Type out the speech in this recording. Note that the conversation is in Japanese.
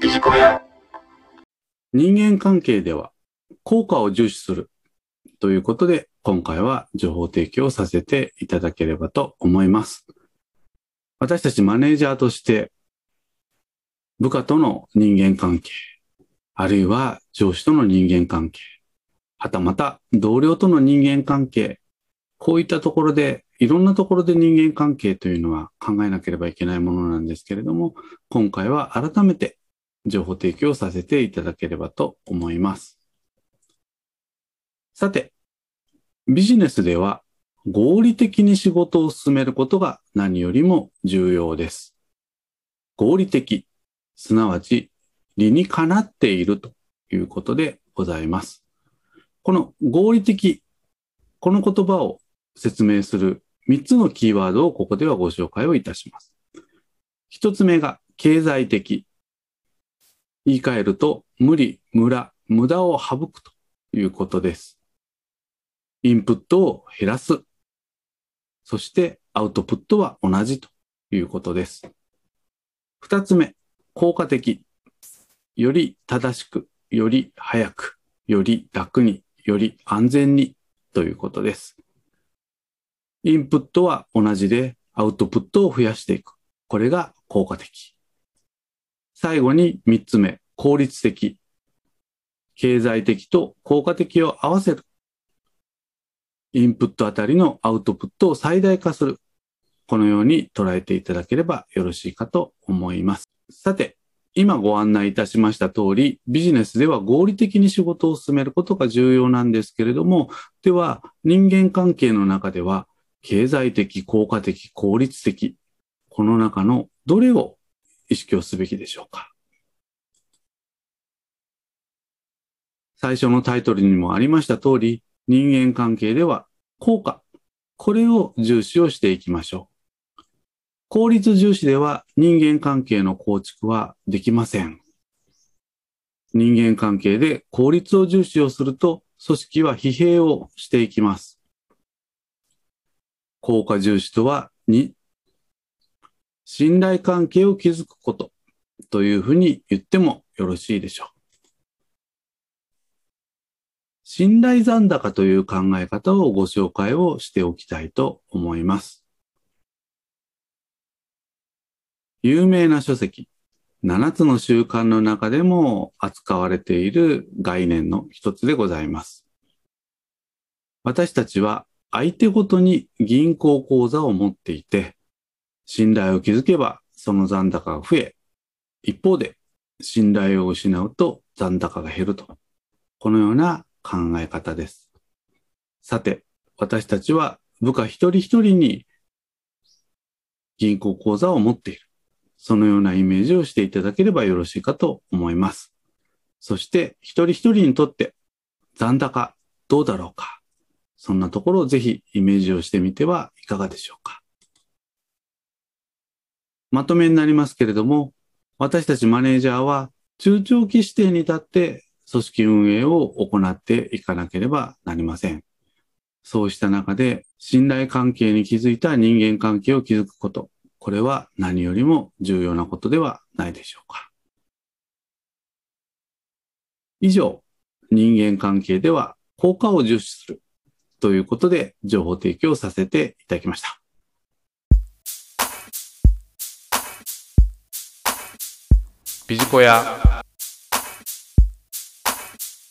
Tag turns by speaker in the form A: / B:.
A: ビジコヤ。
B: 人間関係では効果を重視するということで、今回は情報提供させていただければと思います。私たちマネージャーとして、部下との人間関係、あるいは上司との人間関係、はたまた同僚との人間関係、こういったところで、いろんなところで人間関係というのは考えなければいけないものなんですけれども、今回は改めて情報提供させていただければと思います。さて、ビジネスでは合理的に仕事を進めることが何よりも重要です。合理的、すなわち理にかなっているということでございます。この合理的、この言葉を説明する3つのキーワードをここではご紹介をいたします。1つ目が経済的。言い換えると、無理、無駄、無駄を省くということです。インプットを減らす。そしてアウトプットは同じということです。二つ目、効果的。より正しく、より早く、より楽に、より安全にということです。インプットは同じでアウトプットを増やしていく。これが効果的。最後に三つ目、効率的。経済的と効果的を合わせる。インプットあたりのアウトプットを最大化する。このように捉えていただければよろしいかと思います。さて、今ご案内いたしました通り、ビジネスでは合理的に仕事を進めることが重要なんですけれども、では人間関係の中では経済的、効果的、効率的、この中のどれを意識をすべきでしょうか？最初のタイトルにもありました通り、人間関係では効果、これを重視をしていきましょう。効率重視では人間関係の構築はできません。人間関係で効率を重視をすると組織は疲弊をしていきます。効果重視とは2、信頼関係を築くことというふうに言ってもよろしいでしょう。信頼残高という考え方をご紹介をしておきたいと思います。有名な書籍、7つの習慣の中でも扱われている概念の一つでございます。私たちは相手ごとに銀行口座を持っていて、信頼を築けばその残高が増え、一方で信頼を失うと残高が減ると。このような考え方です。さて、私たちは部下一人一人に銀行口座を持っている。そのようなイメージをしていただければよろしいかと思います。そして、一人一人にとって残高どうだろうか。そんなところをぜひイメージをしてみてはいかがでしょうか。まとめになりますけれども、私たちマネージャーは中長期視点に立って組織運営を行っていかなければなりません。そうした中で信頼関係に築いた人間関係を築くこと、これは何よりも重要なことではないでしょうか。以上、人間関係では効果を重視するということで情報提供させていただきました。
C: ビジコヤ